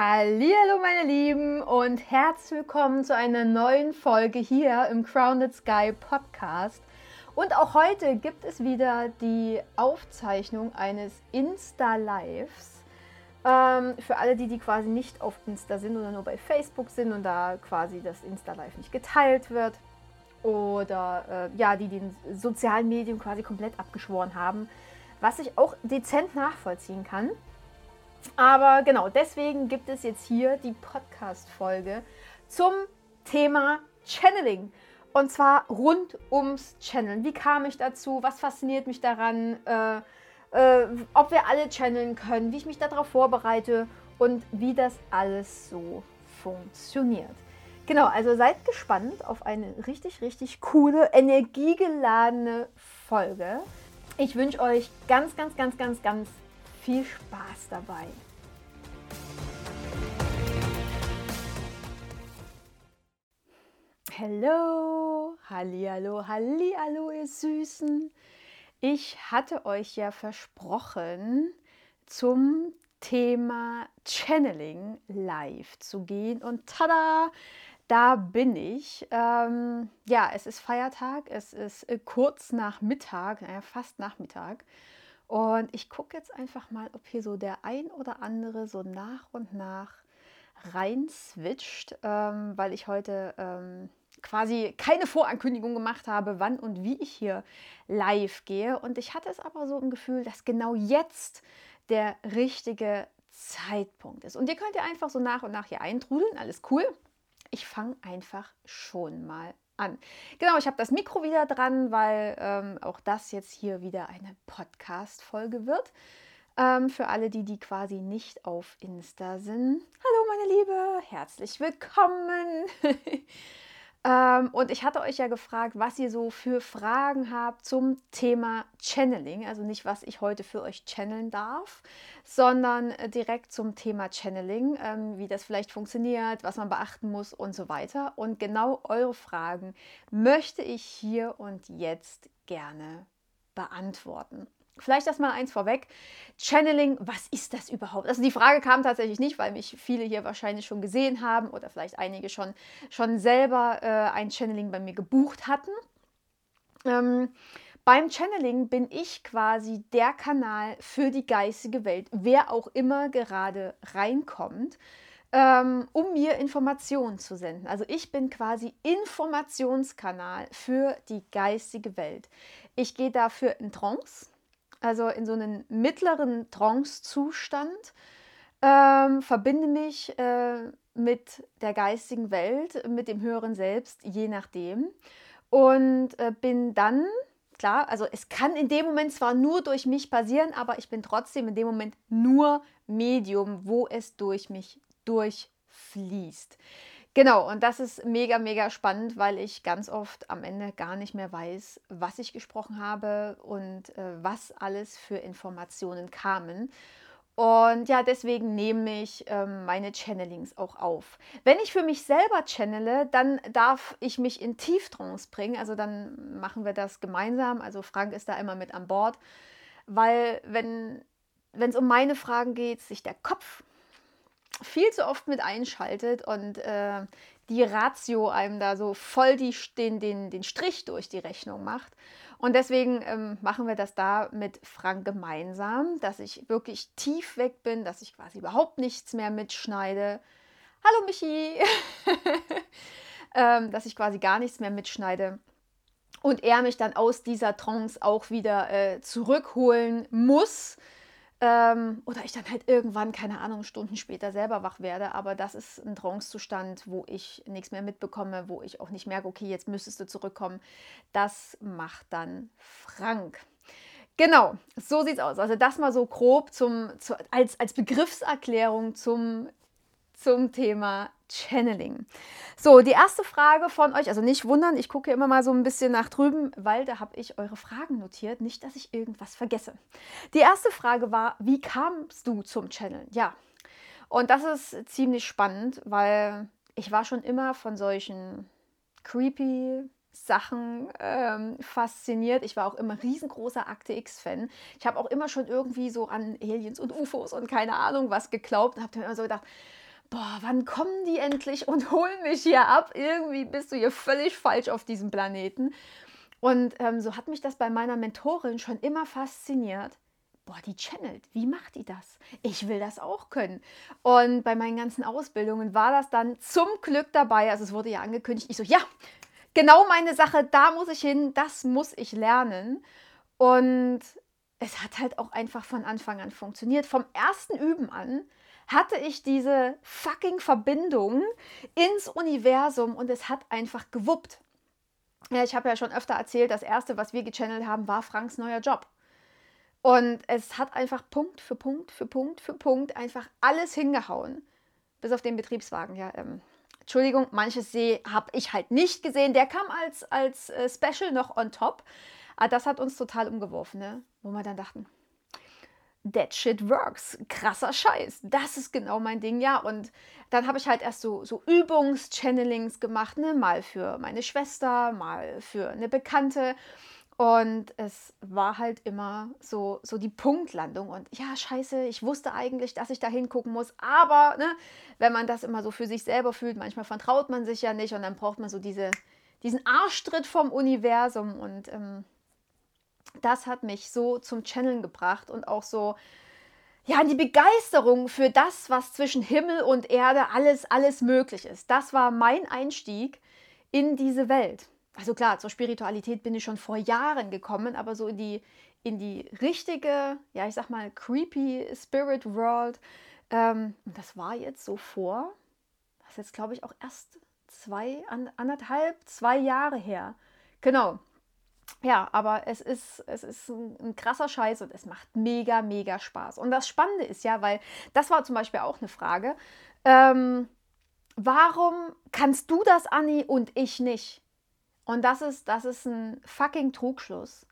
Hallo meine Lieben und herzlich willkommen zu einer neuen Folge hier im Crowned Sky Podcast. Und auch heute gibt es wieder die Aufzeichnung eines Insta-Lives. Ähm, für alle, die, die quasi nicht auf Insta sind oder nur bei Facebook sind und da quasi das Insta-Live nicht geteilt wird. Oder äh, ja, die den sozialen Medien quasi komplett abgeschworen haben. Was ich auch dezent nachvollziehen kann. Aber genau, deswegen gibt es jetzt hier die Podcast-Folge zum Thema Channeling. Und zwar rund ums Channeln. Wie kam ich dazu? Was fasziniert mich daran? Äh, äh, ob wir alle channeln können, wie ich mich darauf vorbereite und wie das alles so funktioniert. Genau, also seid gespannt auf eine richtig, richtig coole, energiegeladene Folge. Ich wünsche euch ganz, ganz, ganz, ganz, ganz viel Spaß dabei. Hallo, Hallihallo, Hallihallo, ihr Süßen. Ich hatte euch ja versprochen, zum Thema Channeling live zu gehen und tada, da bin ich. Ähm, ja, es ist Feiertag, es ist äh, kurz nach Mittag, naja, fast Nachmittag. Und ich gucke jetzt einfach mal, ob hier so der ein oder andere so nach und nach rein switcht, ähm, weil ich heute ähm, quasi keine Vorankündigung gemacht habe, wann und wie ich hier live gehe. Und ich hatte es aber so im Gefühl, dass genau jetzt der richtige Zeitpunkt ist. Und ihr könnt ja einfach so nach und nach hier eintrudeln, alles cool. Ich fange einfach schon mal an. Genau, ich habe das Mikro wieder dran, weil ähm, auch das jetzt hier wieder eine Podcast-Folge wird. Ähm, für alle, die, die quasi nicht auf Insta sind. Hallo meine Liebe, herzlich willkommen. Ähm, und ich hatte euch ja gefragt, was ihr so für Fragen habt zum Thema Channeling. Also nicht, was ich heute für euch channeln darf, sondern äh, direkt zum Thema Channeling, ähm, wie das vielleicht funktioniert, was man beachten muss und so weiter. Und genau eure Fragen möchte ich hier und jetzt gerne beantworten. Vielleicht erstmal eins vorweg. Channeling, was ist das überhaupt? Also die Frage kam tatsächlich nicht, weil mich viele hier wahrscheinlich schon gesehen haben oder vielleicht einige schon, schon selber äh, ein Channeling bei mir gebucht hatten. Ähm, beim Channeling bin ich quasi der Kanal für die geistige Welt, wer auch immer gerade reinkommt, ähm, um mir Informationen zu senden. Also ich bin quasi Informationskanal für die geistige Welt. Ich gehe dafür in Trance also in so einen mittleren Trance-Zustand, ähm, verbinde mich äh, mit der geistigen Welt, mit dem höheren Selbst, je nachdem. Und äh, bin dann, klar, also es kann in dem Moment zwar nur durch mich passieren, aber ich bin trotzdem in dem Moment nur Medium, wo es durch mich durchfließt. Genau, und das ist mega, mega spannend, weil ich ganz oft am Ende gar nicht mehr weiß, was ich gesprochen habe und äh, was alles für Informationen kamen. Und ja, deswegen nehme ich ähm, meine Channelings auch auf. Wenn ich für mich selber channele, dann darf ich mich in Tieftrance bringen. Also dann machen wir das gemeinsam. Also Frank ist da immer mit an Bord. Weil wenn es um meine Fragen geht, sich der Kopf viel zu oft mit einschaltet und äh, die Ratio einem da so voll die, den, den, den Strich durch die Rechnung macht. Und deswegen ähm, machen wir das da mit Frank gemeinsam, dass ich wirklich tief weg bin, dass ich quasi überhaupt nichts mehr mitschneide. Hallo Michi! ähm, dass ich quasi gar nichts mehr mitschneide. Und er mich dann aus dieser Trance auch wieder äh, zurückholen muss ähm, oder ich dann halt irgendwann, keine Ahnung, Stunden später selber wach werde. Aber das ist ein Trancezustand, wo ich nichts mehr mitbekomme, wo ich auch nicht merke, okay, jetzt müsstest du zurückkommen. Das macht dann Frank. Genau, so sieht's aus. Also das mal so grob zum, zu, als, als Begriffserklärung zum zum Thema Channeling. So, die erste Frage von euch, also nicht wundern, ich gucke immer mal so ein bisschen nach drüben, weil da habe ich eure Fragen notiert, nicht, dass ich irgendwas vergesse. Die erste Frage war, wie kamst du zum Channeln? Ja, und das ist ziemlich spannend, weil ich war schon immer von solchen creepy Sachen ähm, fasziniert. Ich war auch immer riesengroßer Akte X-Fan. Ich habe auch immer schon irgendwie so an Aliens und UFOs und keine Ahnung was geglaubt und habe dann immer so gedacht, boah, wann kommen die endlich und holen mich hier ab? Irgendwie bist du hier völlig falsch auf diesem Planeten. Und ähm, so hat mich das bei meiner Mentorin schon immer fasziniert. Boah, die channelt. Wie macht die das? Ich will das auch können. Und bei meinen ganzen Ausbildungen war das dann zum Glück dabei. Also es wurde ja angekündigt. Ich so, ja, genau meine Sache, da muss ich hin, das muss ich lernen. Und es hat halt auch einfach von Anfang an funktioniert. Vom ersten Üben an hatte ich diese fucking Verbindung ins Universum und es hat einfach gewuppt. Ja, ich habe ja schon öfter erzählt, das erste, was wir gechannelt haben, war Franks neuer Job. Und es hat einfach Punkt für Punkt für Punkt für Punkt einfach alles hingehauen. Bis auf den Betriebswagen, ja. Ähm, Entschuldigung, manches See habe ich halt nicht gesehen. Der kam als, als äh, Special noch on top. Aber das hat uns total umgeworfen, ne? wo wir dann dachten, that shit works. Krasser Scheiß. Das ist genau mein Ding, ja. Und dann habe ich halt erst so, so Übungs-Channelings gemacht, ne? Mal für meine Schwester, mal für eine Bekannte. Und es war halt immer so, so die Punktlandung. Und ja, scheiße, ich wusste eigentlich, dass ich da hingucken muss. Aber ne, wenn man das immer so für sich selber fühlt, manchmal vertraut man sich ja nicht. Und dann braucht man so diese, diesen Arschtritt vom Universum. Und ähm, das hat mich so zum Channeln gebracht und auch so, ja, die Begeisterung für das, was zwischen Himmel und Erde alles, alles möglich ist. Das war mein Einstieg in diese Welt. Also klar, zur Spiritualität bin ich schon vor Jahren gekommen, aber so in die, in die richtige, ja, ich sag mal, creepy Spirit World, ähm, das war jetzt so vor, das ist jetzt glaube ich auch erst zwei, anderthalb, zwei Jahre her. Genau, ja, aber es ist, es ist ein, ein, krasser Scheiß und es macht mega, mega Spaß. Und das Spannende ist ja, weil das war zum Beispiel auch eine Frage, ähm, warum kannst du das, Anni, und ich nicht? Und das ist, das ist ein fucking Trugschluss,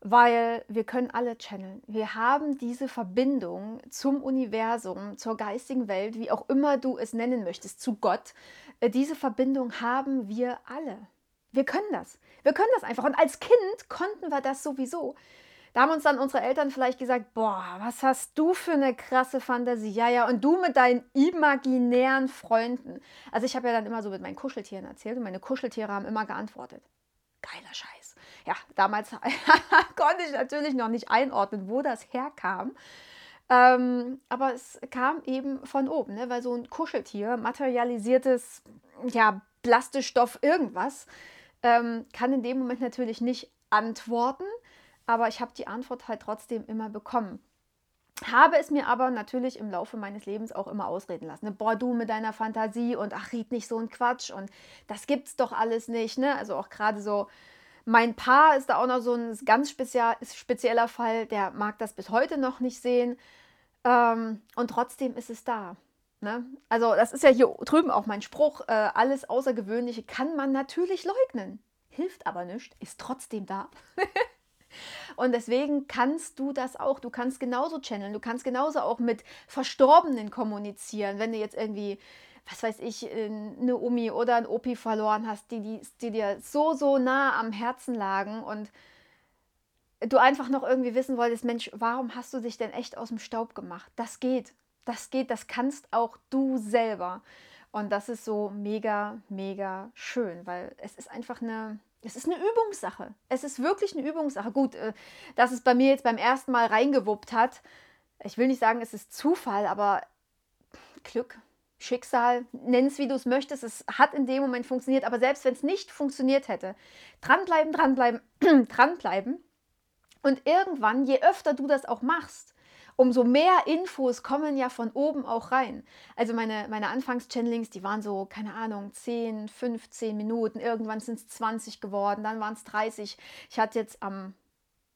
weil wir können alle channeln. Wir haben diese Verbindung zum Universum, zur geistigen Welt, wie auch immer du es nennen möchtest, zu Gott. Äh, diese Verbindung haben wir alle. Wir können das. Wir können das einfach. Und als Kind konnten wir das sowieso. Da haben uns dann unsere Eltern vielleicht gesagt, boah, was hast du für eine krasse Fantasie? Ja, ja, und du mit deinen imaginären Freunden. Also ich habe ja dann immer so mit meinen Kuscheltieren erzählt und meine Kuscheltiere haben immer geantwortet. Geiler Scheiß. Ja, damals konnte ich natürlich noch nicht einordnen, wo das herkam. Ähm, aber es kam eben von oben, ne? weil so ein Kuscheltier, materialisiertes, ja, Plastischstoff, irgendwas, ähm, kann in dem Moment natürlich nicht antworten, aber ich habe die Antwort halt trotzdem immer bekommen. Habe es mir aber natürlich im Laufe meines Lebens auch immer ausreden lassen. Ne? Boah, du mit deiner Fantasie und ach, riet nicht so ein Quatsch und das gibt's doch alles nicht. Ne? Also auch gerade so, mein Paar ist da auch noch so ein ganz spezieller Fall, der mag das bis heute noch nicht sehen. Ähm, und trotzdem ist es da. Ne? Also das ist ja hier drüben auch mein Spruch, äh, alles Außergewöhnliche kann man natürlich leugnen, hilft aber nicht, ist trotzdem da. Und deswegen kannst du das auch. Du kannst genauso channeln. Du kannst genauso auch mit Verstorbenen kommunizieren. Wenn du jetzt irgendwie, was weiß ich, eine Omi oder ein Opi verloren hast, die, die, die dir so, so nah am Herzen lagen und du einfach noch irgendwie wissen wolltest, Mensch, warum hast du dich denn echt aus dem Staub gemacht? Das geht. Das geht, das kannst auch du selber. Und das ist so mega, mega schön, weil es ist einfach eine, es ist eine Übungssache. Es ist wirklich eine Übungssache. Gut, äh, dass es bei mir jetzt beim ersten Mal reingewuppt hat. Ich will nicht sagen, es ist Zufall, aber Glück, Schicksal, nenn es wie du es möchtest. Es hat in dem Moment funktioniert, aber selbst wenn es nicht funktioniert hätte, dranbleiben, dranbleiben, dranbleiben. Und irgendwann, je öfter du das auch machst, umso mehr Infos kommen ja von oben auch rein. Also meine, meine Anfangs-Channelings, die waren so, keine Ahnung, 10, 15 Minuten, irgendwann sind es 20 geworden, dann waren es 30. Ich hatte jetzt am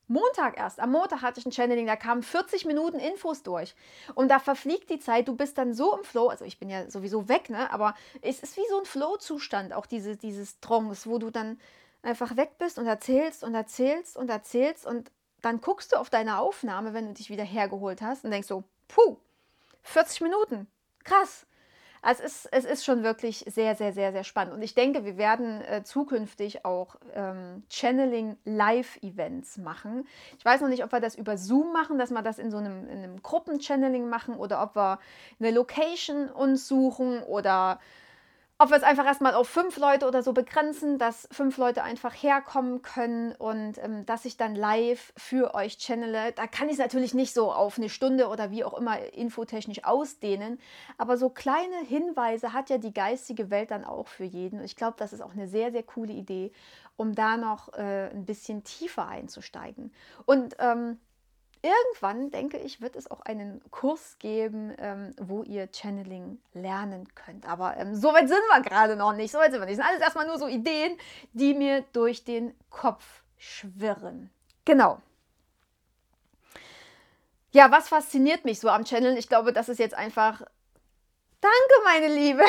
Montag erst, am Montag hatte ich ein Channeling, da kamen 40 Minuten Infos durch. Und da verfliegt die Zeit, du bist dann so im Flow, also ich bin ja sowieso weg, ne? aber es ist wie so ein Flow-Zustand, auch diese, dieses Trance, wo du dann einfach weg bist und erzählst und erzählst und erzählst und dann guckst du auf deine Aufnahme, wenn du dich wieder hergeholt hast und denkst so, puh, 40 Minuten, krass. es ist, es ist schon wirklich sehr, sehr, sehr, sehr spannend. Und ich denke, wir werden äh, zukünftig auch ähm, Channeling-Live-Events machen. Ich weiß noch nicht, ob wir das über Zoom machen, dass wir das in so einem, in einem Gruppen-Channeling machen oder ob wir eine Location uns suchen oder ob wir es einfach erstmal auf fünf Leute oder so begrenzen, dass fünf Leute einfach herkommen können und ähm, dass ich dann live für euch channele. Da kann ich es natürlich nicht so auf eine Stunde oder wie auch immer infotechnisch ausdehnen, aber so kleine Hinweise hat ja die geistige Welt dann auch für jeden. Und ich glaube, das ist auch eine sehr, sehr coole Idee, um da noch äh, ein bisschen tiefer einzusteigen. Und ähm, Irgendwann, denke ich, wird es auch einen Kurs geben, ähm, wo ihr Channeling lernen könnt. Aber ähm, so weit sind wir gerade noch nicht. So weit sind wir nicht. Das sind alles erstmal nur so Ideen, die mir durch den Kopf schwirren. Genau. Ja, was fasziniert mich so am Channel? Ich glaube, das ist jetzt einfach. Danke, meine Liebe.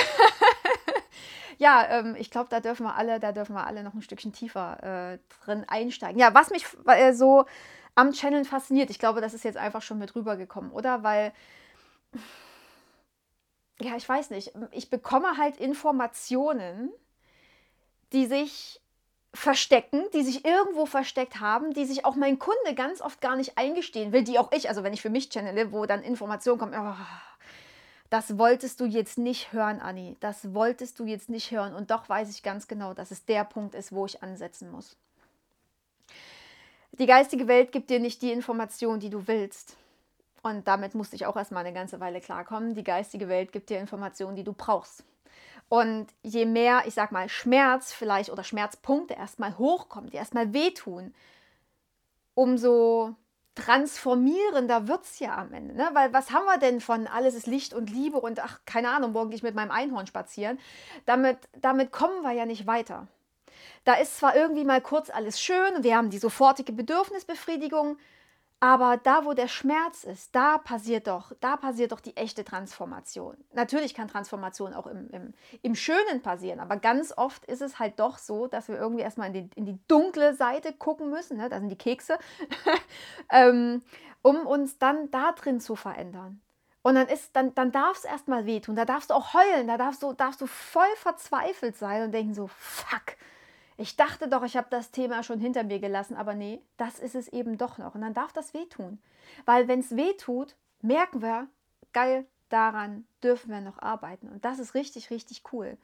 ja, ähm, ich glaube, da dürfen wir alle, da dürfen wir alle noch ein Stückchen tiefer äh, drin einsteigen. Ja, was mich äh, so am Channel fasziniert. Ich glaube, das ist jetzt einfach schon mit rübergekommen, oder? Weil, ja, ich weiß nicht, ich bekomme halt Informationen, die sich verstecken, die sich irgendwo versteckt haben, die sich auch mein Kunde ganz oft gar nicht eingestehen will, die auch ich, also wenn ich für mich channele, wo dann Informationen kommen, oh, das wolltest du jetzt nicht hören, Anni, das wolltest du jetzt nicht hören und doch weiß ich ganz genau, dass es der Punkt ist, wo ich ansetzen muss. Die geistige Welt gibt dir nicht die Information, die du willst. Und damit musste ich auch erstmal eine ganze Weile klarkommen. Die geistige Welt gibt dir Informationen, die du brauchst. Und je mehr, ich sag mal, Schmerz vielleicht oder Schmerzpunkte erstmal hochkommen, die erstmal wehtun, umso transformierender wird es ja am Ende. Ne? Weil was haben wir denn von alles ist Licht und Liebe und ach, keine Ahnung, morgen gehe ich mit meinem Einhorn spazieren. Damit, damit kommen wir ja nicht weiter. Da ist zwar irgendwie mal kurz alles schön und wir haben die sofortige Bedürfnisbefriedigung, aber da, wo der Schmerz ist, da passiert doch, da passiert doch die echte Transformation. Natürlich kann Transformation auch im, im, im Schönen passieren, aber ganz oft ist es halt doch so, dass wir irgendwie erstmal in die, in die dunkle Seite gucken müssen, ne? da sind die Kekse, ähm, um uns dann da drin zu verändern. Und dann, ist, dann, dann darf es erstmal wehtun, da darfst du auch heulen, da darfst du, darfst du voll verzweifelt sein und denken so, fuck, ich dachte doch, ich habe das Thema schon hinter mir gelassen, aber nee, das ist es eben doch noch. Und dann darf das wehtun. Weil wenn es wehtut, merken wir, geil, daran dürfen wir noch arbeiten. Und das ist richtig, richtig cool.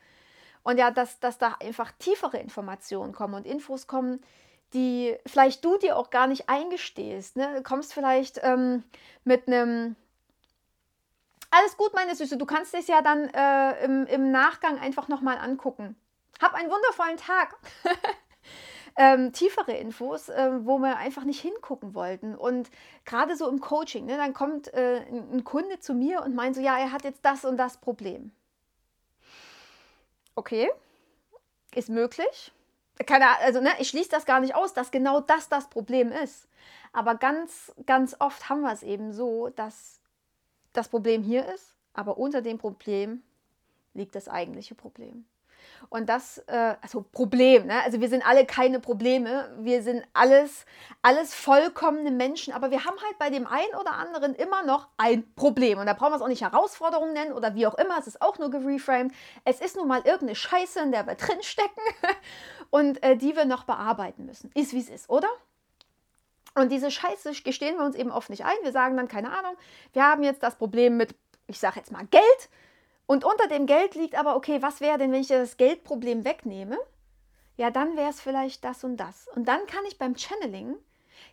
Und ja, dass, dass da einfach tiefere Informationen kommen und Infos kommen, die vielleicht du dir auch gar nicht eingestehst. Ne? Du kommst vielleicht ähm, mit einem alles gut, meine Süße. Du kannst es ja dann äh, im, im Nachgang einfach nochmal angucken. Hab einen wundervollen Tag. ähm, tiefere Infos, äh, wo wir einfach nicht hingucken wollten. Und gerade so im Coaching, ne, dann kommt äh, ein Kunde zu mir und meint so, ja, er hat jetzt das und das Problem. Okay, ist möglich. Keine, also ne, ich schließe das gar nicht aus, dass genau das das Problem ist. Aber ganz, ganz oft haben wir es eben so, dass das Problem hier ist, aber unter dem Problem liegt das eigentliche Problem. Und das, äh, also Problem, ne? also wir sind alle keine Probleme, wir sind alles, alles vollkommene Menschen, aber wir haben halt bei dem einen oder anderen immer noch ein Problem. Und da brauchen wir es auch nicht Herausforderung nennen oder wie auch immer, es ist auch nur gereframed. Es ist nun mal irgendeine Scheiße, in der wir drinstecken und äh, die wir noch bearbeiten müssen. Ist wie es ist, oder? Und diese Scheiße gestehen wir uns eben oft nicht ein. Wir sagen dann, keine Ahnung, wir haben jetzt das Problem mit, ich sage jetzt mal, Geld und unter dem Geld liegt aber, okay, was wäre denn, wenn ich das Geldproblem wegnehme? Ja, dann wäre es vielleicht das und das. Und dann kann ich beim Channeling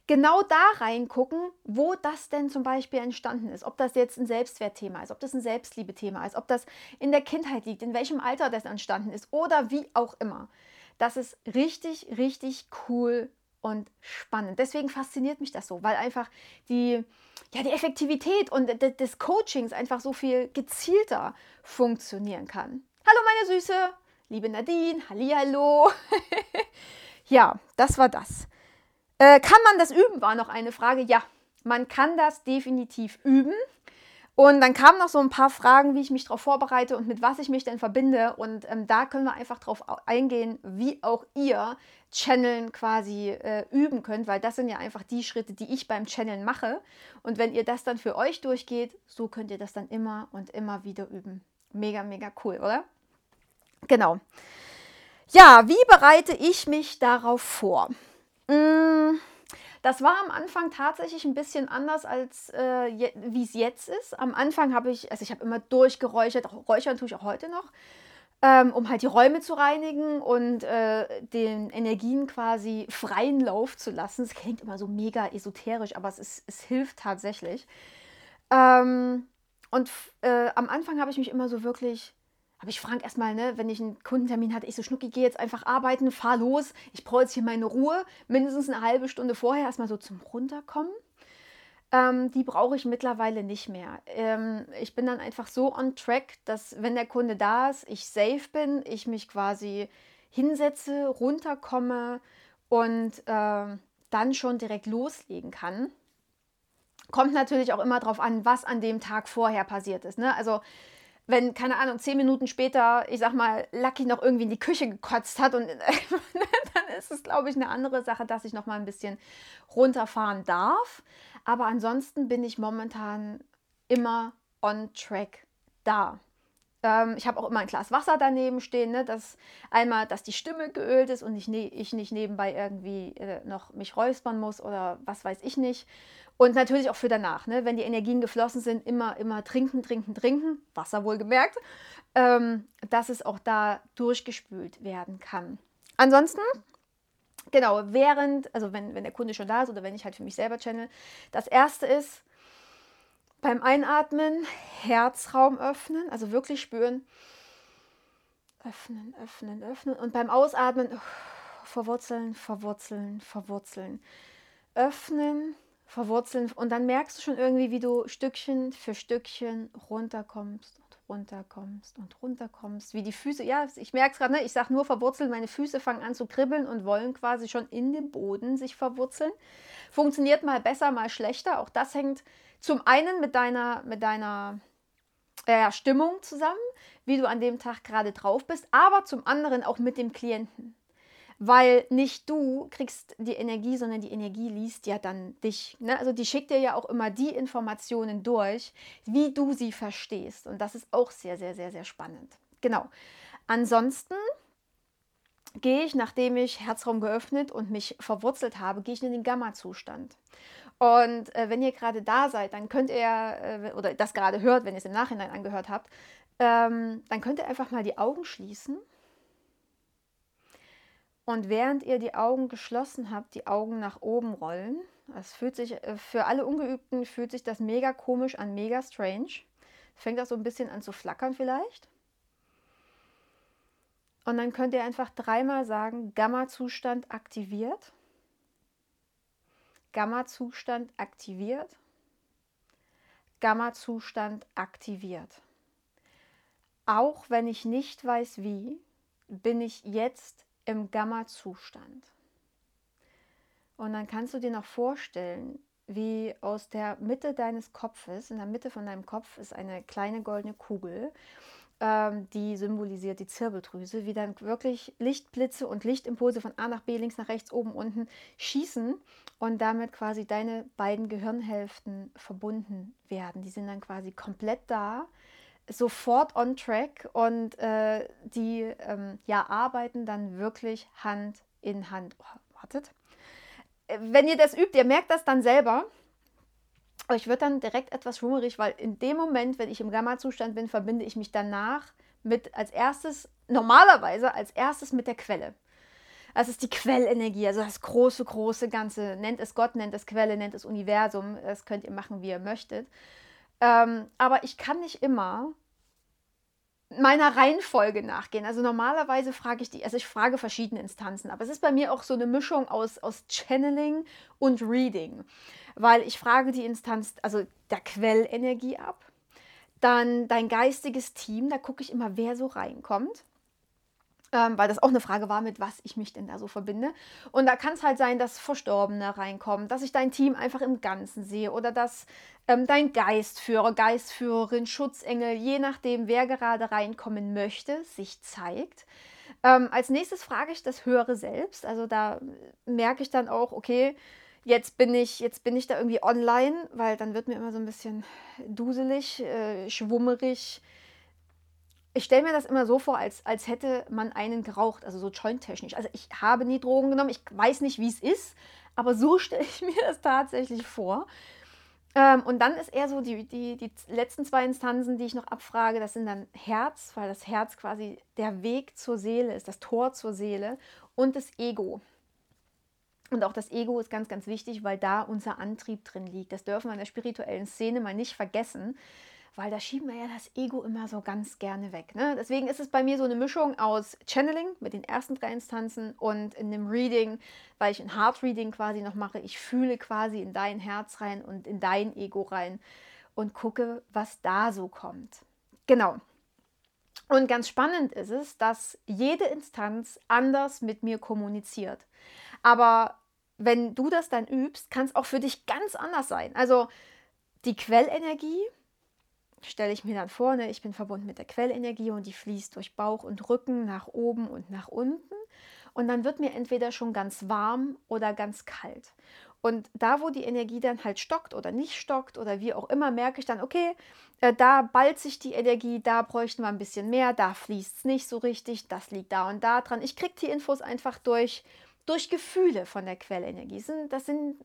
genau da reingucken, wo das denn zum Beispiel entstanden ist. Ob das jetzt ein Selbstwertthema ist, ob das ein Selbstliebe-Thema ist, ob das in der Kindheit liegt, in welchem Alter das entstanden ist oder wie auch immer. Das ist richtig, richtig cool und spannend. Deswegen fasziniert mich das so, weil einfach die, ja, die Effektivität und des Coachings einfach so viel gezielter funktionieren kann. Hallo meine Süße, liebe Nadine, Hallihallo. ja, das war das. Äh, kann man das üben, war noch eine Frage. Ja, man kann das definitiv üben. Und dann kamen noch so ein paar Fragen, wie ich mich darauf vorbereite und mit was ich mich denn verbinde. Und ähm, da können wir einfach darauf eingehen, wie auch ihr Channeln quasi äh, üben könnt, weil das sind ja einfach die Schritte, die ich beim Channeln mache. Und wenn ihr das dann für euch durchgeht, so könnt ihr das dann immer und immer wieder üben. Mega, mega cool, oder? Genau. Ja, wie bereite ich mich darauf vor? Mmh. Das war am Anfang tatsächlich ein bisschen anders, als äh, wie es jetzt ist. Am Anfang habe ich, also ich habe immer durchgeräuchert, räuchern tue ich auch heute noch, ähm, um halt die Räume zu reinigen und äh, den Energien quasi freien Lauf zu lassen. Es klingt immer so mega esoterisch, aber es, ist, es hilft tatsächlich. Ähm, und äh, am Anfang habe ich mich immer so wirklich aber ich frage erstmal, ne, wenn ich einen Kundentermin hatte, ich so, Schnucki, gehe jetzt einfach arbeiten, fahr los, ich brauche jetzt hier meine Ruhe, mindestens eine halbe Stunde vorher erstmal so zum Runterkommen. Ähm, die brauche ich mittlerweile nicht mehr. Ähm, ich bin dann einfach so on track, dass wenn der Kunde da ist, ich safe bin, ich mich quasi hinsetze, runterkomme und äh, dann schon direkt loslegen kann. Kommt natürlich auch immer darauf an, was an dem Tag vorher passiert ist. Ne? Also wenn, keine Ahnung, zehn Minuten später, ich sag mal, Lucky noch irgendwie in die Küche gekotzt hat und dann ist es, glaube ich, eine andere Sache, dass ich noch mal ein bisschen runterfahren darf. Aber ansonsten bin ich momentan immer on track da. Ähm, ich habe auch immer ein Glas Wasser daneben stehen, ne, dass einmal, dass die Stimme geölt ist und ich, ne, ich nicht nebenbei irgendwie äh, noch mich räuspern muss oder was weiß ich nicht. Und natürlich auch für danach, ne? wenn die Energien geflossen sind, immer, immer trinken, trinken, trinken, Wasser wohlgemerkt, ähm, dass es auch da durchgespült werden kann. Ansonsten, genau, während, also wenn, wenn der Kunde schon da ist oder wenn ich halt für mich selber channel, das erste ist beim Einatmen Herzraum öffnen, also wirklich spüren, öffnen, öffnen, öffnen. Und beim Ausatmen verwurzeln, verwurzeln, verwurzeln, öffnen, verwurzeln. Und dann merkst du schon irgendwie, wie du Stückchen für Stückchen runterkommst runterkommst und runterkommst, wie die Füße, ja, ich merke es gerade, ne? ich sage nur verwurzeln, meine Füße fangen an zu kribbeln und wollen quasi schon in den Boden sich verwurzeln. Funktioniert mal besser, mal schlechter. Auch das hängt zum einen mit deiner, mit deiner äh, Stimmung zusammen, wie du an dem Tag gerade drauf bist, aber zum anderen auch mit dem Klienten weil nicht du kriegst die Energie, sondern die Energie liest ja dann dich. Ne? Also die schickt dir ja auch immer die Informationen durch, wie du sie verstehst. Und das ist auch sehr, sehr, sehr, sehr spannend. Genau. Ansonsten gehe ich, nachdem ich Herzraum geöffnet und mich verwurzelt habe, gehe ich in den Gamma-Zustand. Und äh, wenn ihr gerade da seid, dann könnt ihr, äh, oder das gerade hört, wenn ihr es im Nachhinein angehört habt, ähm, dann könnt ihr einfach mal die Augen schließen und während ihr die Augen geschlossen habt, die Augen nach oben rollen. Das fühlt sich, äh, für alle Ungeübten fühlt sich das mega komisch an, mega strange. Fängt auch so ein bisschen an zu flackern vielleicht. Und dann könnt ihr einfach dreimal sagen, Gamma-Zustand aktiviert. Gamma-Zustand aktiviert. Gamma-Zustand aktiviert. Auch wenn ich nicht weiß wie, bin ich jetzt im Gamma-Zustand. Und dann kannst du dir noch vorstellen, wie aus der Mitte deines Kopfes, in der Mitte von deinem Kopf ist eine kleine goldene Kugel, ähm, die symbolisiert die Zirbeldrüse, wie dann wirklich Lichtblitze und Lichtimpulse von A nach B, links nach rechts, oben, unten schießen und damit quasi deine beiden Gehirnhälften verbunden werden. Die sind dann quasi komplett da sofort on track und äh, die ähm, ja, arbeiten dann wirklich Hand in Hand. Oh, wartet. Äh, wenn ihr das übt, ihr merkt das dann selber. Ich wird dann direkt etwas schwummerig, weil in dem Moment, wenn ich im Gamma-Zustand bin, verbinde ich mich danach mit als erstes, normalerweise als erstes mit der Quelle. Das ist die Quellenergie, also das große, große Ganze. Nennt es Gott, nennt es Quelle, nennt es Universum. Das könnt ihr machen, wie ihr möchtet. Ähm, aber ich kann nicht immer meiner Reihenfolge nachgehen. Also normalerweise frage ich die, also ich frage verschiedene Instanzen, aber es ist bei mir auch so eine Mischung aus, aus Channeling und Reading, weil ich frage die Instanz, also der Quellenergie ab, dann dein geistiges Team, da gucke ich immer, wer so reinkommt ähm, weil das auch eine Frage war, mit was ich mich denn da so verbinde. Und da kann es halt sein, dass Verstorbene reinkommen, dass ich dein Team einfach im Ganzen sehe oder dass ähm, dein Geistführer, Geistführerin, Schutzengel, je nachdem, wer gerade reinkommen möchte, sich zeigt. Ähm, als nächstes frage ich das Höhere selbst. Also da merke ich dann auch, okay, jetzt bin ich, jetzt bin ich da irgendwie online, weil dann wird mir immer so ein bisschen duselig, äh, schwummerig, ich stelle mir das immer so vor, als, als hätte man einen geraucht, also so jointtechnisch. Also ich habe nie Drogen genommen, ich weiß nicht, wie es ist, aber so stelle ich mir das tatsächlich vor. Ähm, und dann ist eher so die, die, die letzten zwei Instanzen, die ich noch abfrage, das sind dann Herz, weil das Herz quasi der Weg zur Seele ist, das Tor zur Seele und das Ego. Und auch das Ego ist ganz, ganz wichtig, weil da unser Antrieb drin liegt. Das dürfen wir in der spirituellen Szene mal nicht vergessen weil da schieben wir ja das Ego immer so ganz gerne weg. Ne? Deswegen ist es bei mir so eine Mischung aus Channeling mit den ersten drei Instanzen und in dem Reading, weil ich ein Heart Reading quasi noch mache. Ich fühle quasi in dein Herz rein und in dein Ego rein und gucke, was da so kommt. Genau. Und ganz spannend ist es, dass jede Instanz anders mit mir kommuniziert. Aber wenn du das dann übst, kann es auch für dich ganz anders sein. Also die Quellenergie stelle ich mir dann vor, ne, ich bin verbunden mit der Quellenergie und die fließt durch Bauch und Rücken nach oben und nach unten. Und dann wird mir entweder schon ganz warm oder ganz kalt. Und da, wo die Energie dann halt stockt oder nicht stockt oder wie auch immer, merke ich dann, okay, äh, da ballt sich die Energie, da bräuchten wir ein bisschen mehr, da fließt es nicht so richtig, das liegt da und da dran. Ich kriege die Infos einfach durch, durch Gefühle von der Quellenergie. Das sind, die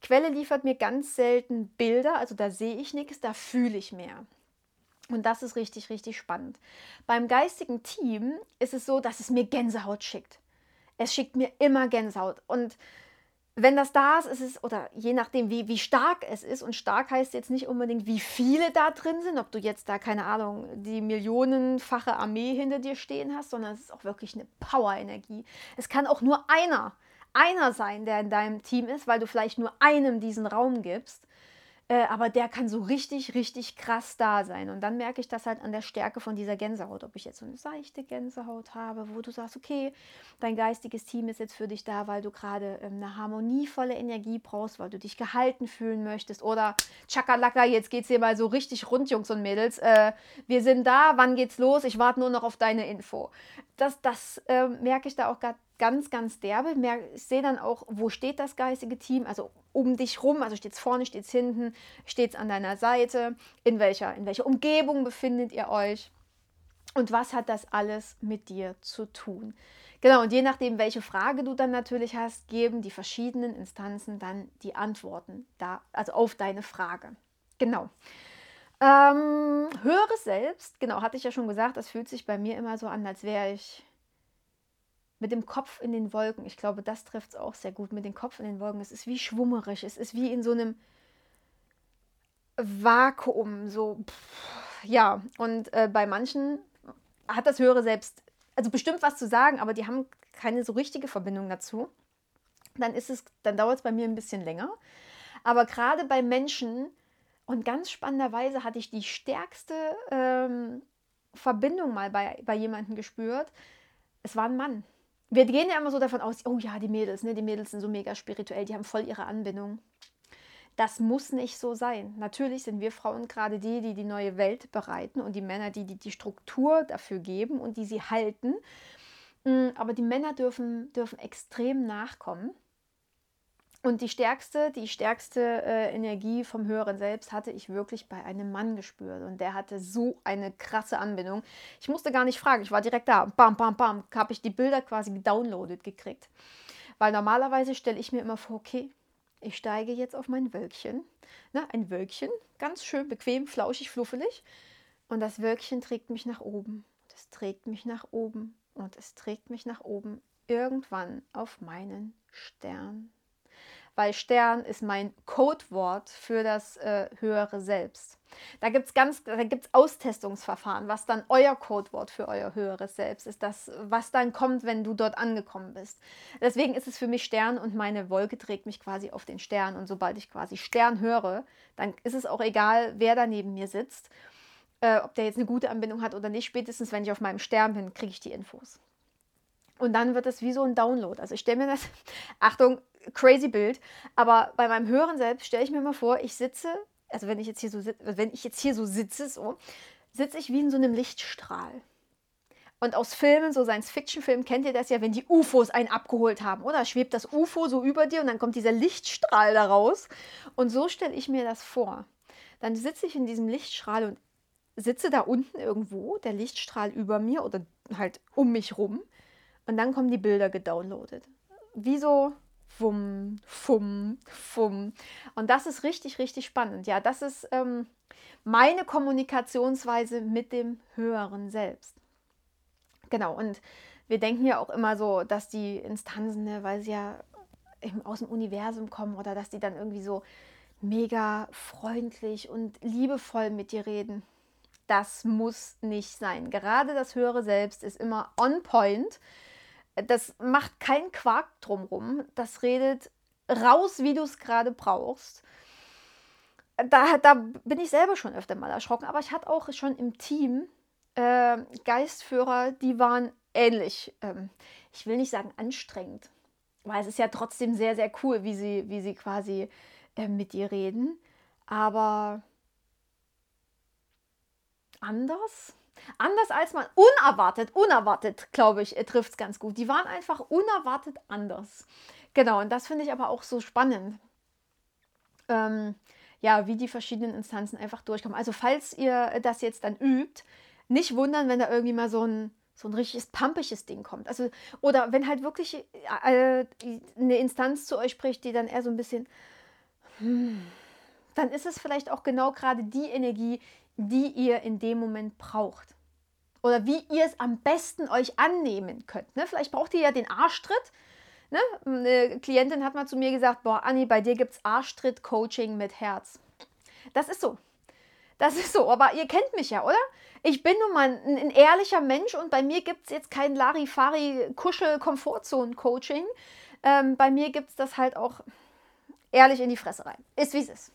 Quelle liefert mir ganz selten Bilder, also da sehe ich nichts, da fühle ich mehr. Und das ist richtig, richtig spannend. Beim geistigen Team ist es so, dass es mir Gänsehaut schickt. Es schickt mir immer Gänsehaut. Und wenn das da ist, ist es, oder je nachdem, wie, wie stark es ist, und stark heißt jetzt nicht unbedingt, wie viele da drin sind, ob du jetzt da, keine Ahnung, die millionenfache Armee hinter dir stehen hast, sondern es ist auch wirklich eine Power-Energie. Es kann auch nur einer einer sein, der in deinem Team ist, weil du vielleicht nur einem diesen Raum gibst. Äh, aber der kann so richtig, richtig krass da sein. Und dann merke ich das halt an der Stärke von dieser Gänsehaut. Ob ich jetzt so eine seichte Gänsehaut habe, wo du sagst, okay, dein geistiges Team ist jetzt für dich da, weil du gerade ähm, eine harmonievolle Energie brauchst, weil du dich gehalten fühlen möchtest. Oder Chakalaka, jetzt geht's hier mal so richtig rund, Jungs und Mädels. Äh, wir sind da, wann geht's los? Ich warte nur noch auf deine Info. Das, das äh, merke ich da auch gerade ganz, ganz derbe. Ich sehe dann auch, wo steht das geistige Team, also um dich rum, also steht es vorne, steht es hinten, steht es an deiner Seite, in welcher, in welcher Umgebung befindet ihr euch und was hat das alles mit dir zu tun. Genau, und je nachdem, welche Frage du dann natürlich hast, geben die verschiedenen Instanzen dann die Antworten da, also auf deine Frage. Genau. Ähm, höre selbst, genau, hatte ich ja schon gesagt, das fühlt sich bei mir immer so an, als wäre ich mit dem Kopf in den Wolken. Ich glaube, das trifft es auch sehr gut mit dem Kopf in den Wolken. Es ist wie schwummerig, es ist wie in so einem Vakuum, so pff, ja. Und äh, bei manchen hat das Höhere selbst, also bestimmt was zu sagen, aber die haben keine so richtige Verbindung dazu. Dann ist es, dann dauert es bei mir ein bisschen länger. Aber gerade bei Menschen und ganz spannenderweise hatte ich die stärkste ähm, Verbindung mal bei, bei jemandem gespürt. Es war ein Mann wir gehen ja immer so davon aus, oh ja, die Mädels, ne, die Mädels sind so mega spirituell, die haben voll ihre Anbindung. Das muss nicht so sein. Natürlich sind wir Frauen gerade die, die die neue Welt bereiten und die Männer, die die, die Struktur dafür geben und die sie halten. Mm, aber die Männer dürfen, dürfen extrem nachkommen. Und die stärkste, die stärkste äh, Energie vom Höheren Selbst hatte ich wirklich bei einem Mann gespürt. Und der hatte so eine krasse Anbindung. Ich musste gar nicht fragen, ich war direkt da. Bam, bam, bam, habe ich die Bilder quasi gedownloadet gekriegt. Weil normalerweise stelle ich mir immer vor, okay, ich steige jetzt auf mein Wölkchen. Ne, ein Wölkchen, ganz schön bequem, flauschig, fluffelig. Und das Wölkchen trägt mich nach oben. Es trägt mich nach oben. Und es trägt mich nach oben. Irgendwann auf meinen Stern weil Stern ist mein Codewort für das äh, höhere Selbst. Da gibt es ganz, da gibt's Austestungsverfahren, was dann euer Codewort für euer höheres Selbst ist, das, was dann kommt, wenn du dort angekommen bist. Deswegen ist es für mich Stern und meine Wolke trägt mich quasi auf den Stern. Und sobald ich quasi Stern höre, dann ist es auch egal, wer da neben mir sitzt, äh, ob der jetzt eine gute Anbindung hat oder nicht. Spätestens, wenn ich auf meinem Stern bin, kriege ich die Infos. Und dann wird es wie so ein Download. Also ich stelle mir das, Achtung, crazy Bild, aber bei meinem Hören selbst stelle ich mir mal vor, ich sitze, also wenn ich jetzt hier so, wenn ich jetzt hier so sitze, so, sitze ich wie in so einem Lichtstrahl. Und aus Filmen, so Science-Fiction-Filmen, kennt ihr das ja, wenn die UFOs einen abgeholt haben, oder? Schwebt das UFO so über dir und dann kommt dieser Lichtstrahl da raus. Und so stelle ich mir das vor. Dann sitze ich in diesem Lichtstrahl und sitze da unten irgendwo, der Lichtstrahl über mir oder halt um mich rum und dann kommen die Bilder gedownloadet. Wie so Fum, Fum, Fum. Und das ist richtig, richtig spannend. Ja, das ist ähm, meine Kommunikationsweise mit dem höheren Selbst. Genau, und wir denken ja auch immer so, dass die Instanzen, ne, weil sie ja aus dem Universum kommen oder dass die dann irgendwie so mega freundlich und liebevoll mit dir reden. Das muss nicht sein. Gerade das höhere Selbst ist immer on point das macht keinen Quark drumrum. Das redet raus, wie du es gerade brauchst. Da, da bin ich selber schon öfter mal erschrocken, aber ich hatte auch schon im Team äh, Geistführer, die waren ähnlich. Ähm, ich will nicht sagen anstrengend, weil es ist ja trotzdem sehr, sehr cool, wie sie, wie sie quasi äh, mit dir reden. Aber anders? Anders als man, unerwartet, unerwartet, glaube ich, trifft es ganz gut. Die waren einfach unerwartet anders. Genau, und das finde ich aber auch so spannend. Ähm, ja, wie die verschiedenen Instanzen einfach durchkommen. Also falls ihr das jetzt dann übt, nicht wundern, wenn da irgendwie mal so ein, so ein richtiges pampisches Ding kommt. Also, oder wenn halt wirklich äh, eine Instanz zu euch spricht, die dann eher so ein bisschen, hm, dann ist es vielleicht auch genau gerade die Energie, die ihr in dem Moment braucht. Oder wie ihr es am besten euch annehmen könnt. Ne? Vielleicht braucht ihr ja den Arschtritt. Ne? Eine Klientin hat mal zu mir gesagt, boah, Anni, bei dir gibt es Arschtritt-Coaching mit Herz. Das ist so. Das ist so, aber ihr kennt mich ja, oder? Ich bin nun mal ein, ein ehrlicher Mensch und bei mir gibt es jetzt kein Larifari-Kuschel-Komfortzone-Coaching. Ähm, bei mir gibt es das halt auch ehrlich in die Fresse rein. Ist wie es ist.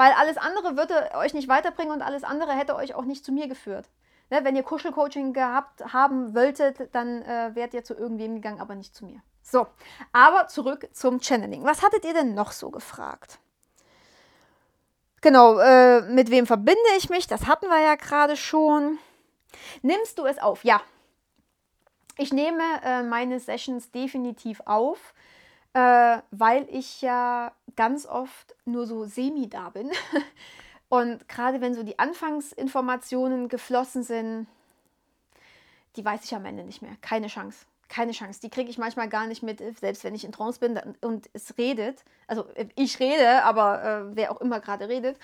Weil alles andere würde euch nicht weiterbringen und alles andere hätte euch auch nicht zu mir geführt. Ne, wenn ihr Kuschelcoaching gehabt haben wolltet, dann äh, wärt ihr zu irgendwem gegangen, aber nicht zu mir. So, aber zurück zum Channeling. Was hattet ihr denn noch so gefragt? Genau, äh, mit wem verbinde ich mich? Das hatten wir ja gerade schon. Nimmst du es auf? Ja. Ich nehme äh, meine Sessions definitiv auf äh, weil ich ja ganz oft nur so semi da bin. Und gerade wenn so die Anfangsinformationen geflossen sind, die weiß ich am Ende nicht mehr. Keine Chance. Keine Chance. Die kriege ich manchmal gar nicht mit, selbst wenn ich in Trance bin und es redet. Also ich rede, aber äh, wer auch immer gerade redet.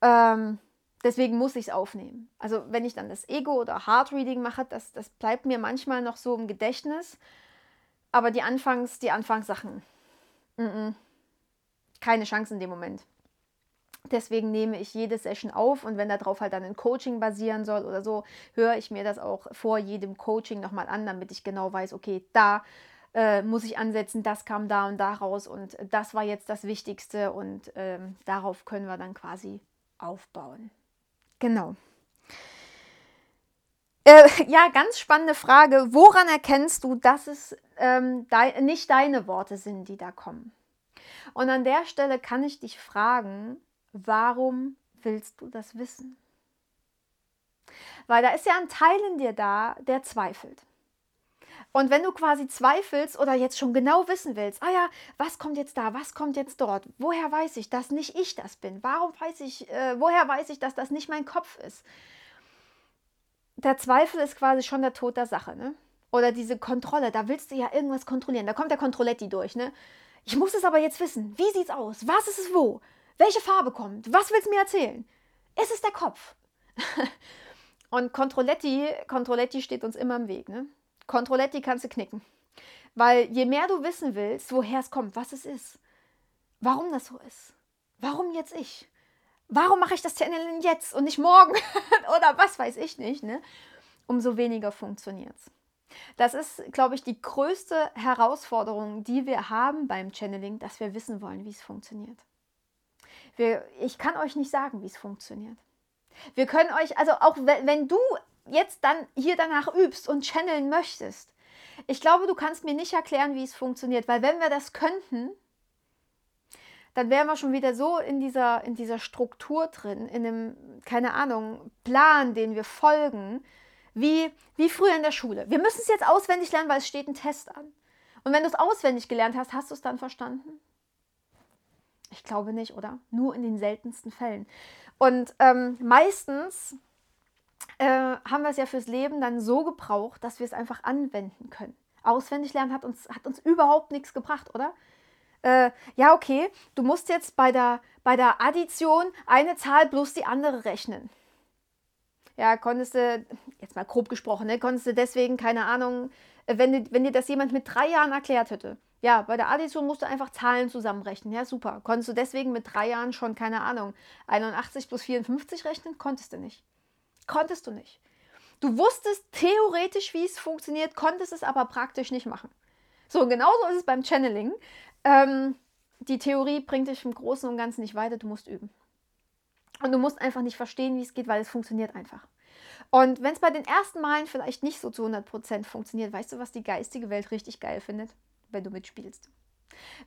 Ähm, deswegen muss ich es aufnehmen. Also wenn ich dann das Ego oder Heart Reading mache, das, das bleibt mir manchmal noch so im Gedächtnis. Aber die Anfangs, die Anfangssachen, mm -mm. keine Chance in dem Moment. Deswegen nehme ich jede Session auf und wenn darauf halt dann ein Coaching basieren soll oder so, höre ich mir das auch vor jedem Coaching nochmal an, damit ich genau weiß, okay, da äh, muss ich ansetzen, das kam da und da raus und das war jetzt das Wichtigste und ähm, darauf können wir dann quasi aufbauen. Genau. Äh, ja, ganz spannende Frage. Woran erkennst du, dass es ähm, de nicht deine Worte sind, die da kommen? Und an der Stelle kann ich dich fragen, warum willst du das wissen? Weil da ist ja ein Teil in dir da, der zweifelt. Und wenn du quasi zweifelst oder jetzt schon genau wissen willst, ah ja, was kommt jetzt da, was kommt jetzt dort, woher weiß ich, dass nicht ich das bin? Warum weiß ich, äh, woher weiß ich, dass das nicht mein Kopf ist? der Zweifel ist quasi schon der Tod der Sache, ne? Oder diese Kontrolle, da willst du ja irgendwas kontrollieren. Da kommt der Kontrolletti durch, ne? Ich muss es aber jetzt wissen. Wie sieht's aus? Was ist es wo? Welche Farbe kommt? Was willst du mir erzählen? Ist es der Kopf? Und Kontrolletti, Kontrolletti steht uns immer im Weg, ne? Kontrolletti kannst du knicken. Weil je mehr du wissen willst, woher es kommt, was es ist, warum das so ist, warum jetzt ich, warum mache ich das Channeling jetzt und nicht morgen? Oder was weiß ich nicht, ne? Umso weniger funktioniert es. Das ist, glaube ich, die größte Herausforderung, die wir haben beim Channeling, dass wir wissen wollen, wie es funktioniert. Wir, ich kann euch nicht sagen, wie es funktioniert. Wir können euch, also auch wenn, du jetzt dann hier danach übst und channeln möchtest, ich glaube, du kannst mir nicht erklären, wie es funktioniert, weil wenn wir das könnten, dann wären wir schon wieder so in dieser, in dieser Struktur drin, in einem, keine Ahnung, Plan, den wir folgen, wie, wie früher in der Schule. Wir müssen es jetzt auswendig lernen, weil es steht ein Test an. Und wenn du es auswendig gelernt hast, hast du es dann verstanden? Ich glaube nicht, oder? Nur in den seltensten Fällen. Und ähm, meistens äh, haben wir es ja fürs Leben dann so gebraucht, dass wir es einfach anwenden können. Auswendig lernen hat uns, hat uns überhaupt nichts gebracht, oder? Äh, ja, okay, du musst jetzt bei der, bei der Addition eine Zahl plus die andere rechnen. Ja, konntest du, jetzt mal grob gesprochen, ne, konntest du deswegen, keine Ahnung, wenn, wenn dir das jemand mit drei Jahren erklärt hätte, ja, bei der Addition musst du einfach Zahlen zusammenrechnen. Ja, super. Konntest du deswegen mit drei Jahren schon, keine Ahnung, 81 plus 54 rechnen? Konntest du nicht. Konntest du nicht. Du wusstest theoretisch, wie es funktioniert, konntest es aber praktisch nicht machen. So, genauso ist es beim Channeling. Ähm, die Theorie bringt dich im Großen und Ganzen nicht weiter, du musst üben. Und du musst einfach nicht verstehen, wie es geht, weil es funktioniert einfach. Und wenn es bei den ersten Malen vielleicht nicht so zu 100% funktioniert, weißt du, was die geistige Welt richtig geil findet? Wenn du mitspielst.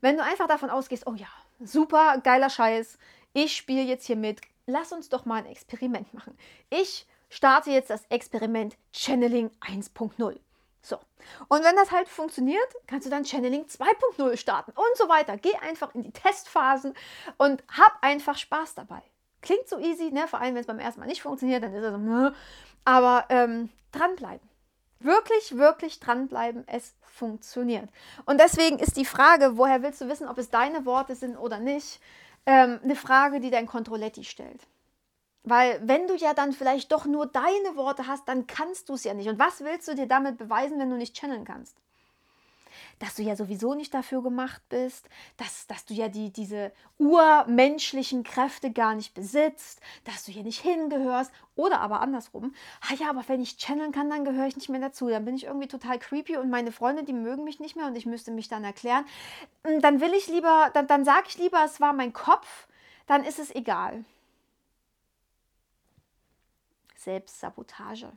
Wenn du einfach davon ausgehst, oh ja, super geiler Scheiß, ich spiele jetzt hier mit, lass uns doch mal ein Experiment machen. Ich starte jetzt das Experiment Channeling 1.0. So. Und wenn das halt funktioniert, kannst du dann Channeling 2.0 starten und so weiter. Geh einfach in die Testphasen und hab einfach Spaß dabei. Klingt so easy, ne? vor allem wenn es beim ersten Mal nicht funktioniert, dann ist es so, ne? aber ähm, dranbleiben. Wirklich, wirklich dranbleiben, es funktioniert. Und deswegen ist die Frage, woher willst du wissen, ob es deine Worte sind oder nicht, ähm, eine Frage, die dein Controletti stellt. Weil wenn du ja dann vielleicht doch nur deine Worte hast, dann kannst du es ja nicht. Und was willst du dir damit beweisen, wenn du nicht channeln kannst? Dass du ja sowieso nicht dafür gemacht bist, dass, dass du ja die, diese urmenschlichen Kräfte gar nicht besitzt, dass du hier nicht hingehörst. Oder aber andersrum, ah ja, aber wenn ich channeln kann, dann gehöre ich nicht mehr dazu. Dann bin ich irgendwie total creepy und meine Freunde, die mögen mich nicht mehr und ich müsste mich dann erklären. Hm, dann will ich lieber, dann, dann sage ich lieber, es war mein Kopf, dann ist es egal. Selbstsabotage.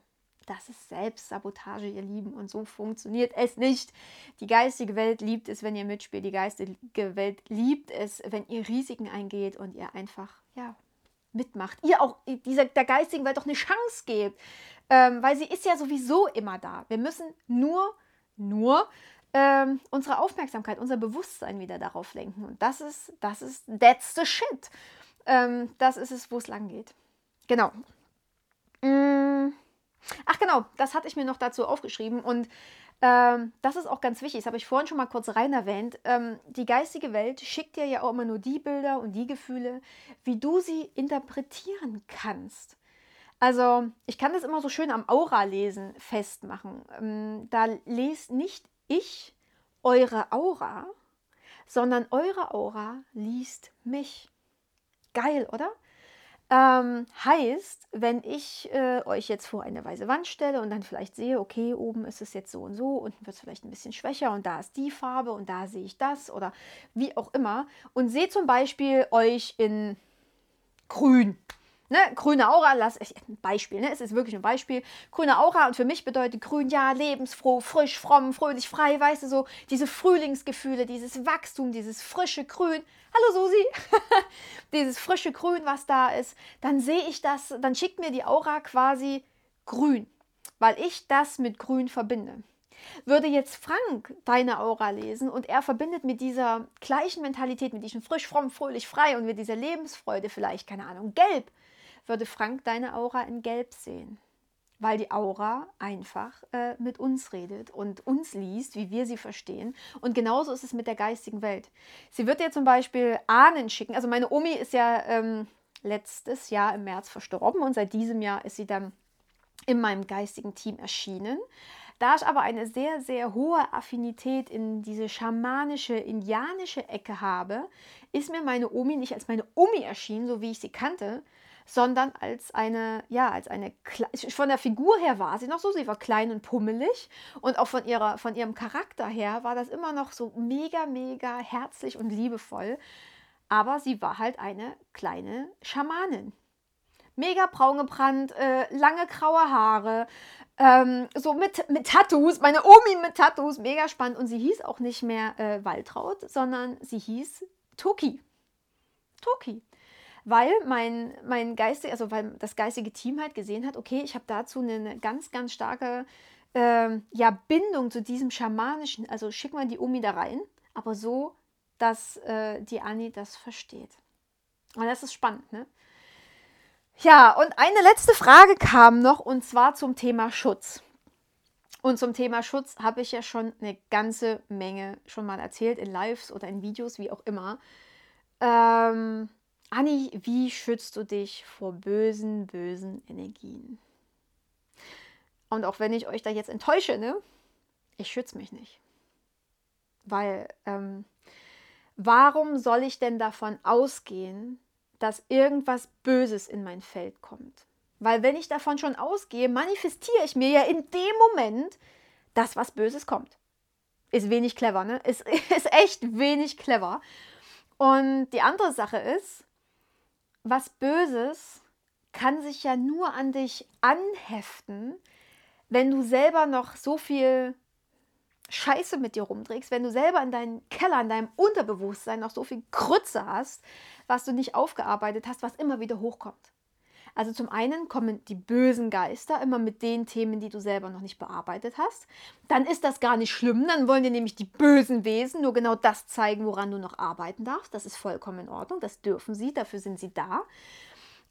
Das ist Selbstsabotage, ihr Lieben. Und so funktioniert es nicht. Die geistige Welt liebt es, wenn ihr mitspielt. Die geistige Welt liebt es, wenn ihr Risiken eingeht und ihr einfach, ja, mitmacht. Ihr auch dieser, der geistigen Welt auch eine Chance gebt. Ähm, weil sie ist ja sowieso immer da. Wir müssen nur, nur ähm, unsere Aufmerksamkeit, unser Bewusstsein wieder darauf lenken. Und das ist, das ist, that's the shit. Ähm, das ist es, wo es lang geht. Genau. Mm. Ach genau, das hatte ich mir noch dazu aufgeschrieben und ähm, das ist auch ganz wichtig, das habe ich vorhin schon mal kurz rein erwähnt. Ähm, die geistige Welt schickt dir ja auch immer nur die Bilder und die Gefühle, wie du sie interpretieren kannst. Also ich kann das immer so schön am Aura-Lesen festmachen. Ähm, da lest nicht ich eure Aura, sondern eure Aura liest mich. Geil, oder? Ähm, heißt, wenn ich äh, euch jetzt vor eine weiße Wand stelle und dann vielleicht sehe, okay, oben ist es jetzt so und so, unten wird es vielleicht ein bisschen schwächer und da ist die Farbe und da sehe ich das oder wie auch immer und sehe zum Beispiel euch in grün. Ne, grüne Aura, lass ich ein Beispiel, ne? Es ist wirklich ein Beispiel. Grüne Aura und für mich bedeutet grün ja lebensfroh, frisch, fromm, fröhlich, frei, weißt du so, diese Frühlingsgefühle, dieses Wachstum, dieses frische Grün. Hallo Susi, dieses frische Grün, was da ist. Dann sehe ich das, dann schickt mir die Aura quasi grün, weil ich das mit grün verbinde. Würde jetzt Frank deine Aura lesen und er verbindet mit dieser gleichen Mentalität, mit diesem frisch, fromm, fröhlich, frei und mit dieser Lebensfreude vielleicht, keine Ahnung, gelb, würde Frank deine Aura in Gelb sehen. Weil die Aura einfach äh, mit uns redet und uns liest, wie wir sie verstehen. Und genauso ist es mit der geistigen Welt. Sie wird dir zum Beispiel Ahnen schicken. Also meine Omi ist ja ähm, letztes Jahr im März verstorben und seit diesem Jahr ist sie dann in meinem geistigen Team erschienen. Da ich aber eine sehr, sehr hohe Affinität in diese schamanische, indianische Ecke habe, ist mir meine Omi nicht als meine Omi erschienen, so wie ich sie kannte, sondern als eine, ja, als eine, von der Figur her war sie noch so, sie war klein und pummelig und auch von, ihrer, von ihrem Charakter her war das immer noch so mega, mega herzlich und liebevoll. Aber sie war halt eine kleine Schamanin. Mega braun gebrannt, äh, lange graue Haare, ähm, so mit, mit Tattoos, meine Omi mit Tattoos, mega spannend. Und sie hieß auch nicht mehr äh, Waltraud, sondern sie hieß Toki. Toki weil mein, mein geistig, also weil das geistige Team halt gesehen hat, okay, ich habe dazu eine ganz, ganz starke äh, ja, Bindung zu diesem schamanischen, also schicken wir die Omi da rein, aber so, dass äh, die Anni das versteht. Und das ist spannend, ne? Ja, und eine letzte Frage kam noch und zwar zum Thema Schutz. Und zum Thema Schutz habe ich ja schon eine ganze Menge schon mal erzählt in Lives oder in Videos, wie auch immer. Ähm, Anni, wie schützt du dich vor bösen, bösen Energien? Und auch wenn ich euch da jetzt enttäusche, ne? Ich schütze mich nicht. Weil, ähm, warum soll ich denn davon ausgehen, dass irgendwas Böses in mein Feld kommt? Weil wenn ich davon schon ausgehe, manifestiere ich mir ja in dem Moment, dass was Böses kommt. Ist wenig clever, ne? Ist, ist echt wenig clever. Und die andere Sache ist, was Böses kann sich ja nur an dich anheften, wenn du selber noch so viel Scheiße mit dir rumträgst, wenn du selber in deinem Keller, in deinem Unterbewusstsein noch so viel Krütze hast, was du nicht aufgearbeitet hast, was immer wieder hochkommt. Also zum einen kommen die bösen Geister immer mit den Themen, die du selber noch nicht bearbeitet hast. Dann ist das gar nicht schlimm, dann wollen dir nämlich die bösen Wesen nur genau das zeigen, woran du noch arbeiten darfst. Das ist vollkommen in Ordnung, das dürfen sie, dafür sind sie da.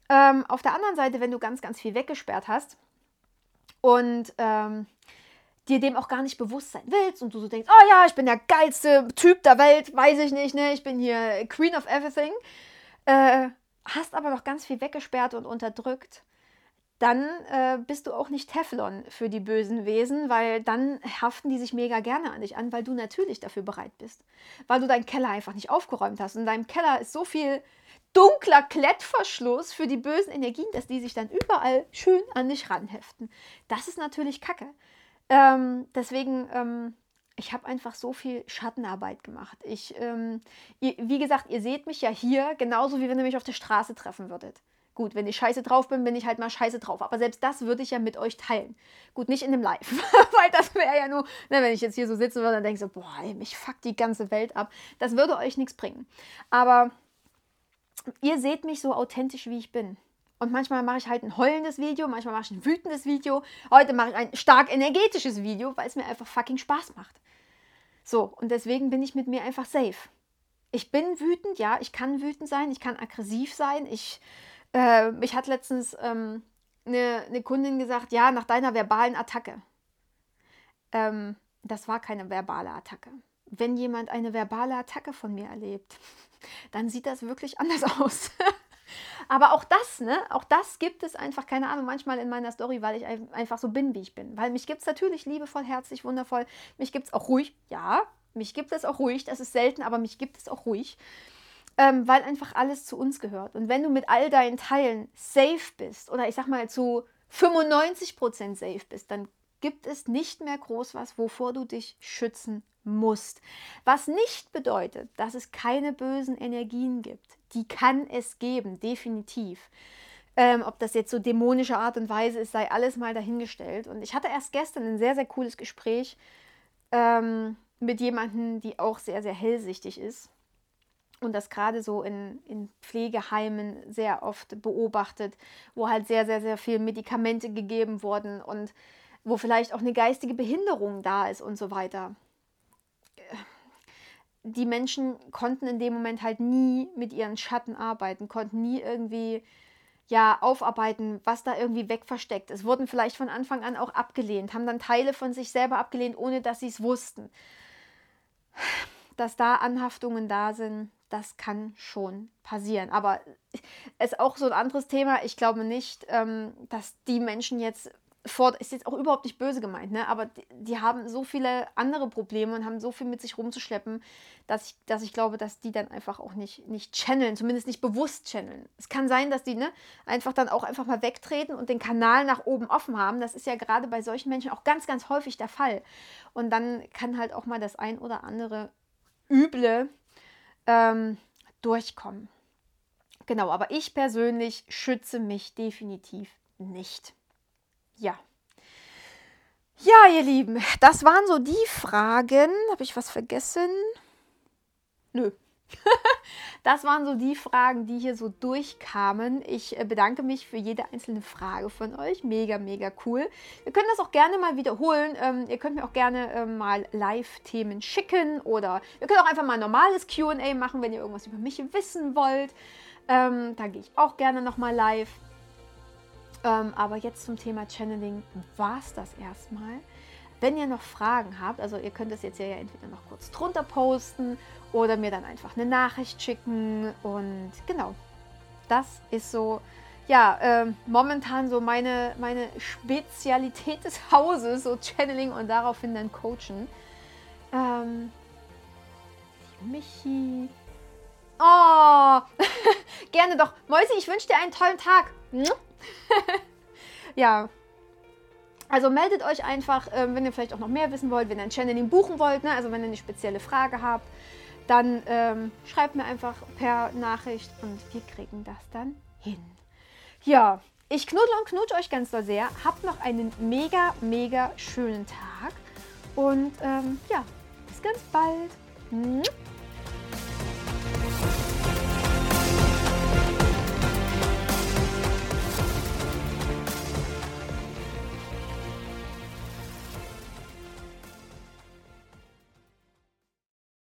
Ähm, auf der anderen Seite, wenn du ganz, ganz viel weggesperrt hast und ähm, dir dem auch gar nicht bewusst sein willst und du so denkst, oh ja, ich bin der geilste Typ der Welt, weiß ich nicht, ne? ich bin hier Queen of Everything, äh, hast aber noch ganz viel weggesperrt und unterdrückt, dann äh, bist du auch nicht Teflon für die bösen Wesen, weil dann haften die sich mega gerne an dich an, weil du natürlich dafür bereit bist. Weil du deinen Keller einfach nicht aufgeräumt hast. Und in deinem Keller ist so viel dunkler Klettverschluss für die bösen Energien, dass die sich dann überall schön an dich ranheften. Das ist natürlich Kacke. Ähm, deswegen ähm, ich habe einfach so viel Schattenarbeit gemacht. Ich, ähm, ihr, wie gesagt, ihr seht mich ja hier genauso wie wenn ihr mich auf der Straße treffen würdet. Gut, wenn ich scheiße drauf bin, bin ich halt mal scheiße drauf. Aber selbst das würde ich ja mit euch teilen. Gut, nicht in dem Live, weil das wäre ja nur, ne, wenn ich jetzt hier so sitzen würde, dann denke ich so, boah, ey, mich fuckt die ganze Welt ab. Das würde euch nichts bringen. Aber ihr seht mich so authentisch, wie ich bin. Und manchmal mache ich halt ein heulendes Video, manchmal mache ich ein wütendes Video. Heute mache ich ein stark energetisches Video, weil es mir einfach fucking Spaß macht. So, und deswegen bin ich mit mir einfach safe. Ich bin wütend, ja, ich kann wütend sein, ich kann aggressiv sein. Ich, äh, ich hatte letztens ähm, eine, eine Kundin gesagt, ja, nach deiner verbalen Attacke. Ähm, das war keine verbale Attacke. Wenn jemand eine verbale Attacke von mir erlebt, dann sieht das wirklich anders aus. Aber auch das, ne, auch das gibt es einfach, keine Ahnung, manchmal in meiner Story, weil ich einfach so bin, wie ich bin. Weil mich gibt es natürlich liebevoll, herzlich, wundervoll. Mich gibt es auch ruhig, ja, mich gibt es auch ruhig. Das ist selten, aber mich gibt es auch ruhig. Ähm, weil einfach alles zu uns gehört. Und wenn du mit all deinen Teilen safe bist, oder ich sag mal zu 95% safe bist, dann gibt es nicht mehr groß was, wovor du dich schützen musst. Was nicht bedeutet, dass es keine bösen Energien gibt. Die kann es geben, definitiv. Ähm, ob das jetzt so dämonische Art und Weise ist, sei alles mal dahingestellt. Und ich hatte erst gestern ein sehr, sehr cooles Gespräch ähm, mit jemandem, die auch sehr, sehr hellsichtig ist und das gerade so in, in Pflegeheimen sehr oft beobachtet, wo halt sehr, sehr, sehr viel Medikamente gegeben wurden und wo vielleicht auch eine geistige Behinderung da ist und so weiter die Menschen konnten in dem Moment halt nie mit ihren Schatten arbeiten, konnten nie irgendwie ja aufarbeiten, was da irgendwie wegversteckt ist. Wurden vielleicht von Anfang an auch abgelehnt, haben dann Teile von sich selber abgelehnt, ohne dass sie es wussten. Dass da Anhaftungen da sind, das kann schon passieren. Aber es ist auch so ein anderes Thema. Ich glaube nicht, ähm, dass die Menschen jetzt vor, ist jetzt auch überhaupt nicht böse gemeint, ne? aber die, die, haben so viele andere Probleme und haben so viel mit sich rumzuschleppen, dass ich, dass ich glaube, dass die dann einfach auch nicht, nicht channeln, zumindest nicht bewusst channeln. Es kann sein, dass die ne, einfach dann auch einfach mal wegtreten und den Kanal nach oben offen haben. Das ist ja gerade bei solchen Menschen auch ganz, ganz häufig der Fall. Und dann kann halt auch mal das ein oder andere Üble ähm, durchkommen. Genau, aber ich persönlich schütze mich definitiv nicht. Ja. Ja, ihr Lieben, das waren so die Fragen. Habe ich was vergessen? Nö. das waren so die Fragen, die hier so durchkamen. Ich äh, bedanke mich für jede einzelne Frage von euch. Mega, mega cool. Wir können das auch gerne mal wiederholen. Ähm, ihr könnt mir auch gerne ähm, mal Live-Themen schicken oder ihr könnt auch einfach mal ein normales QA machen, wenn ihr irgendwas über mich wissen wollt. Ähm, da gehe ich auch gerne nochmal live. Ähm, aber jetzt zum Thema Channeling war es das erstmal. Wenn ihr noch Fragen habt, also ihr könnt es jetzt ja entweder noch kurz drunter posten oder mir dann einfach eine Nachricht schicken. Und genau, das ist so, ja, äh, momentan so meine, meine Spezialität des Hauses, so Channeling und daraufhin dann Coachen. Ähm, Michi. Oh, gerne doch. Mäusi, ich wünsche dir einen tollen Tag. ja, also meldet euch einfach, ähm, wenn ihr vielleicht auch noch mehr wissen wollt, wenn ihr ein Channeling buchen wollt, ne? also wenn ihr eine spezielle Frage habt, dann ähm, schreibt mir einfach per Nachricht und wir kriegen das dann hin. Ja, ich knuddel und knutsch euch ganz doll sehr. Habt noch einen mega, mega schönen Tag und ähm, ja, bis ganz bald.